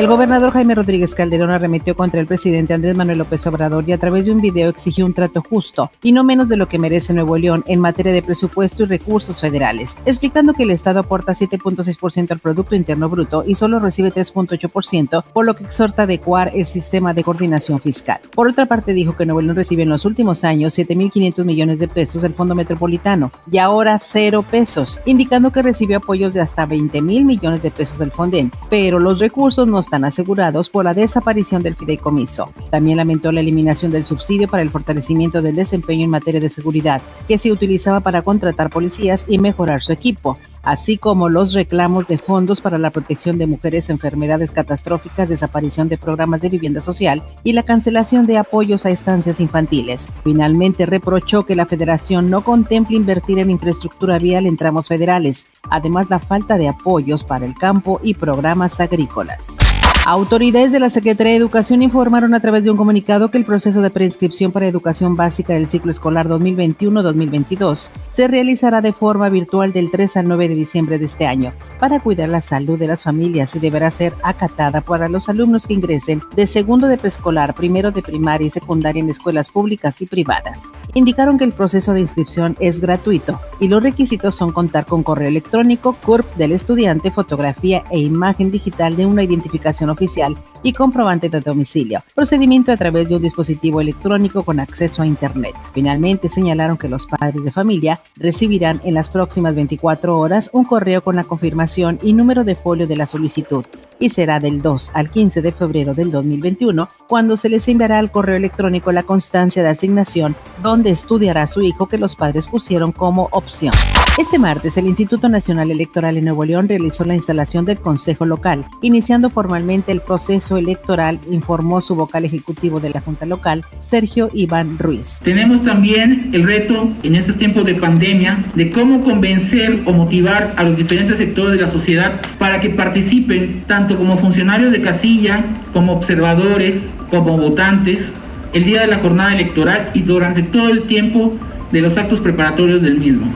El gobernador Jaime Rodríguez Calderón arremetió contra el presidente Andrés Manuel López Obrador y a través de un video exigió un trato justo y no menos de lo que merece Nuevo León en materia de presupuesto y recursos federales, explicando que el Estado aporta 7.6% al Producto Interno Bruto y solo recibe 3.8%, por lo que exhorta adecuar el sistema de coordinación fiscal. Por otra parte, dijo que Nuevo León recibe en los últimos años 7.500 millones de pesos del Fondo Metropolitano y ahora cero pesos, indicando que recibió apoyos de hasta 20 mil millones de pesos del Fonden, pero los recursos no están asegurados por la desaparición del fideicomiso. También lamentó la eliminación del subsidio para el fortalecimiento del desempeño en materia de seguridad, que se utilizaba para contratar policías y mejorar su equipo, así como los reclamos de fondos para la protección de mujeres, enfermedades catastróficas, desaparición de programas de vivienda social y la cancelación de apoyos a estancias infantiles. Finalmente reprochó que la federación no contempla invertir en infraestructura vial en tramos federales, además la falta de apoyos para el campo y programas agrícolas. Autoridades de la Secretaría de Educación informaron a través de un comunicado que el proceso de preinscripción para educación básica del ciclo escolar 2021-2022 se realizará de forma virtual del 3 al 9 de diciembre de este año para cuidar la salud de las familias y deberá ser acatada para los alumnos que ingresen de segundo de preescolar, primero de primaria y secundaria en escuelas públicas y privadas. Indicaron que el proceso de inscripción es gratuito y los requisitos son contar con correo electrónico, CURP del estudiante, fotografía e imagen digital de una identificación oficial y comprobante de domicilio. Procedimiento a través de un dispositivo electrónico con acceso a Internet. Finalmente señalaron que los padres de familia recibirán en las próximas 24 horas un correo con la confirmación y número de folio de la solicitud y será del 2 al 15 de febrero del 2021 cuando se les enviará al correo electrónico la constancia de asignación donde estudiará su hijo que los padres pusieron como opción. Este martes, el Instituto Nacional Electoral en Nuevo León realizó la instalación del Consejo Local, iniciando formalmente el proceso electoral, informó su vocal ejecutivo de la Junta Local, Sergio Iván Ruiz. Tenemos también el reto en este tiempo de pandemia de cómo convencer o motivar a los diferentes sectores de la sociedad para que participen tanto como funcionarios de casilla, como observadores, como votantes, el día de la jornada electoral y durante todo el tiempo de los actos preparatorios del mismo.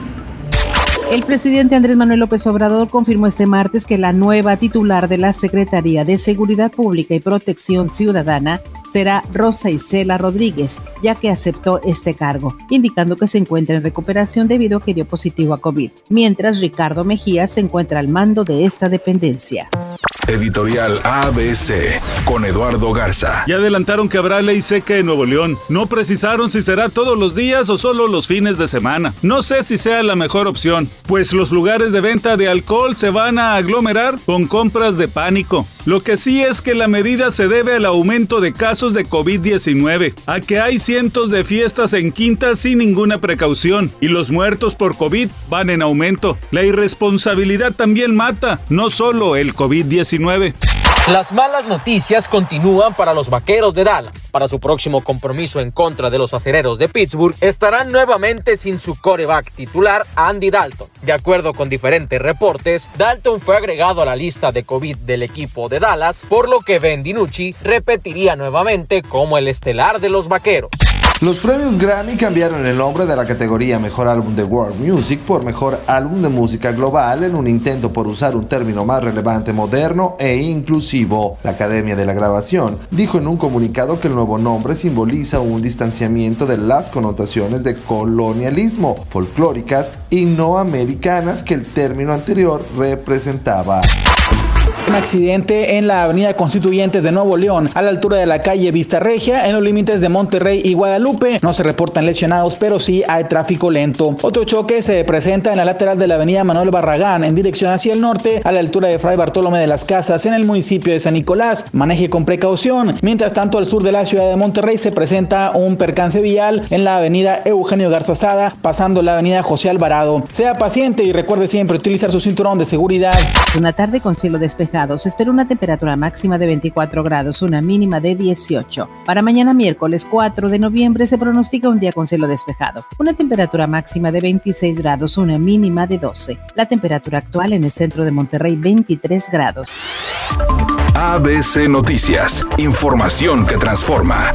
El presidente Andrés Manuel López Obrador confirmó este martes que la nueva titular de la Secretaría de Seguridad Pública y Protección Ciudadana será Rosa Isela Rodríguez, ya que aceptó este cargo, indicando que se encuentra en recuperación debido a que dio positivo a COVID, mientras Ricardo Mejía se encuentra al mando de esta dependencia. Editorial ABC con Eduardo Garza. Ya adelantaron que habrá ley seca en Nuevo León. No precisaron si será todos los días o solo los fines de semana. No sé si sea la mejor opción, pues los lugares de venta de alcohol se van a aglomerar con compras de pánico. Lo que sí es que la medida se debe al aumento de casos de COVID-19, a que hay cientos de fiestas en quintas sin ninguna precaución y los muertos por COVID van en aumento. La irresponsabilidad también mata, no solo el COVID-19. Las malas noticias continúan para los vaqueros de Dallas. Para su próximo compromiso en contra de los acereros de Pittsburgh, estarán nuevamente sin su coreback titular, Andy Dalton. De acuerdo con diferentes reportes, Dalton fue agregado a la lista de COVID del equipo de Dallas, por lo que Ben DiNucci repetiría nuevamente como el estelar de los vaqueros. Los premios Grammy cambiaron el nombre de la categoría Mejor Álbum de World Music por Mejor Álbum de Música Global en un intento por usar un término más relevante, moderno e inclusivo. La Academia de la Grabación dijo en un comunicado que el nuevo nombre simboliza un distanciamiento de las connotaciones de colonialismo folclóricas y no americanas que el término anterior representaba. Un accidente en la avenida Constituyentes de Nuevo León, a la altura de la calle Vista Regia, en los límites de Monterrey y Guadalupe. No se reportan lesionados, pero sí hay tráfico lento. Otro choque se presenta en la lateral de la avenida Manuel Barragán, en dirección hacia el norte, a la altura de Fray Bartolomé de las Casas, en el municipio de San Nicolás. Maneje con precaución. Mientras tanto, al sur de la ciudad de Monterrey se presenta un percance vial en la avenida Eugenio Garzazada, pasando la avenida José Alvarado. Sea paciente y recuerde siempre utilizar su cinturón de seguridad. Una tarde con cielo despejado se espera una temperatura máxima de 24 grados, una mínima de 18. Para mañana miércoles 4 de noviembre se pronostica un día con cielo despejado, una temperatura máxima de 26 grados, una mínima de 12. La temperatura actual en el centro de Monterrey 23 grados. ABC Noticias, información que transforma.